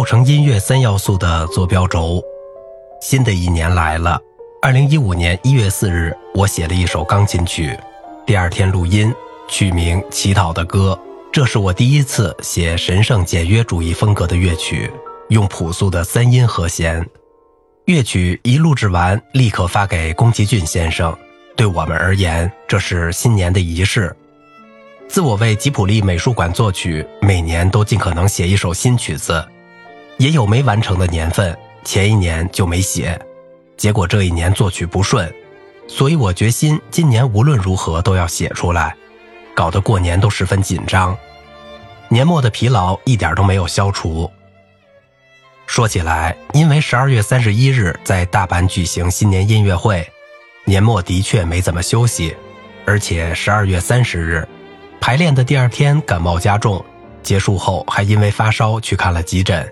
构成音乐三要素的坐标轴。新的一年来了，二零一五年一月四日，我写了一首钢琴曲，第二天录音，取名《乞讨的歌》。这是我第一次写神圣简约主义风格的乐曲，用朴素的三音和弦。乐曲一录制完，立刻发给宫崎骏先生。对我们而言，这是新年的仪式。自我为吉普力美术馆作曲，每年都尽可能写一首新曲子，也有没完成的年份。前一年就没写，结果这一年作曲不顺，所以我决心今年无论如何都要写出来，搞得过年都十分紧张。年末的疲劳一点都没有消除。说起来，因为十二月三十一日在大阪举行新年音乐会，年末的确没怎么休息，而且十二月三十日排练的第二天感冒加重，结束后还因为发烧去看了急诊。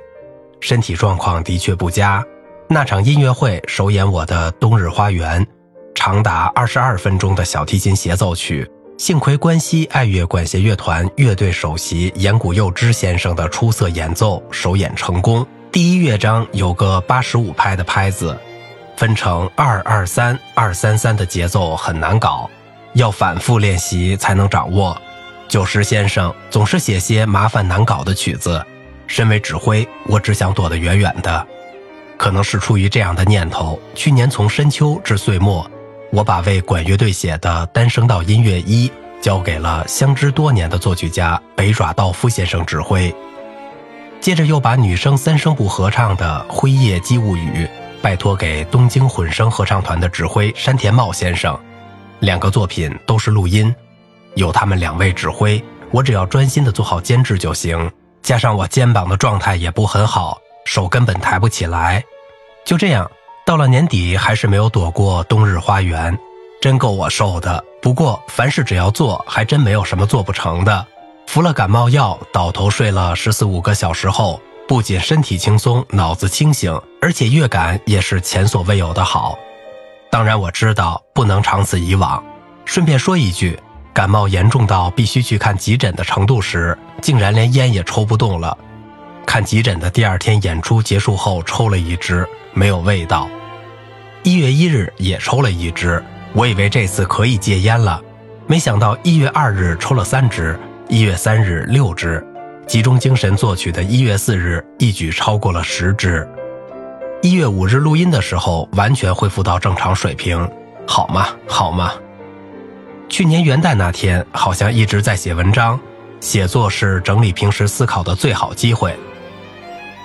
身体状况的确不佳。那场音乐会首演我的《冬日花园》，长达二十二分钟的小提琴协奏曲。幸亏关西爱乐管弦乐团乐队首席岩谷佑之先生的出色演奏，首演成功。第一乐章有个八十五拍的拍子，分成二二三二三三的节奏很难搞，要反复练习才能掌握。久石先生总是写些麻烦难搞的曲子。身为指挥，我只想躲得远远的。可能是出于这样的念头，去年从深秋至岁末，我把为管乐队写的单声道音乐一交给了相知多年的作曲家北爪道夫先生指挥。接着又把女声三声部合唱的《辉夜姬物语》拜托给东京混声合唱团的指挥山田茂先生。两个作品都是录音，有他们两位指挥，我只要专心的做好监制就行。加上我肩膀的状态也不很好，手根本抬不起来。就这样，到了年底还是没有躲过冬日花园，真够我受的。不过凡事只要做，还真没有什么做不成的。服了感冒药，倒头睡了十四五个小时后，不仅身体轻松，脑子清醒，而且乐感也是前所未有的好。当然我知道不能长此以往。顺便说一句。感冒严重到必须去看急诊的程度时，竟然连烟也抽不动了。看急诊的第二天，演出结束后抽了一支，没有味道。一月一日也抽了一支，我以为这次可以戒烟了，没想到一月二日抽了三支，一月三日六支，集中精神作曲的一月四日一举超过了十支。一月五日录音的时候，完全恢复到正常水平，好吗？好吗？去年元旦那天，好像一直在写文章。写作是整理平时思考的最好机会。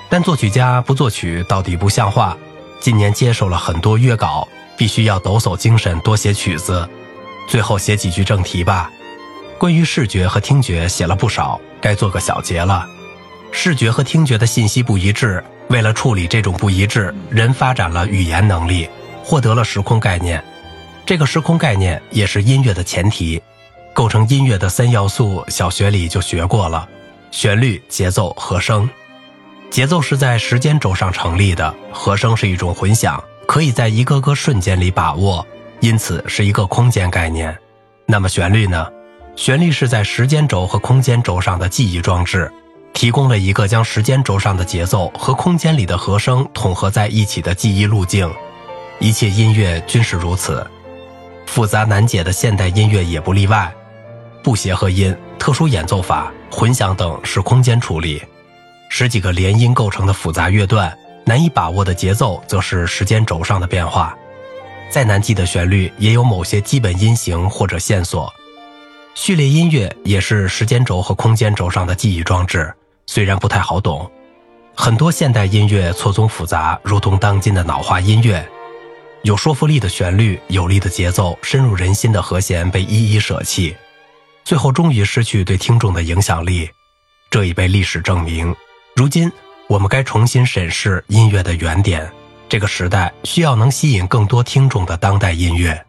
但作曲家不作曲到底不像话。今年接受了很多约稿，必须要抖擞精神多写曲子。最后写几句正题吧。关于视觉和听觉写了不少，该做个小结了。视觉和听觉的信息不一致，为了处理这种不一致，人发展了语言能力，获得了时空概念。这个时空概念也是音乐的前提，构成音乐的三要素，小学里就学过了：旋律、节奏、和声。节奏是在时间轴上成立的，和声是一种混响，可以在一个个瞬间里把握，因此是一个空间概念。那么旋律呢？旋律是在时间轴和空间轴上的记忆装置，提供了一个将时间轴上的节奏和空间里的和声统合在一起的记忆路径。一切音乐均是如此。复杂难解的现代音乐也不例外，不协和音、特殊演奏法、混响等是空间处理；十几个连音构成的复杂乐段，难以把握的节奏则是时间轴上的变化。再难记的旋律也有某些基本音型或者线索。序列音乐也是时间轴和空间轴上的记忆装置，虽然不太好懂。很多现代音乐错综复杂，如同当今的脑化音乐。有说服力的旋律、有力的节奏、深入人心的和弦被一一舍弃，最后终于失去对听众的影响力。这已被历史证明。如今，我们该重新审视音乐的原点。这个时代需要能吸引更多听众的当代音乐。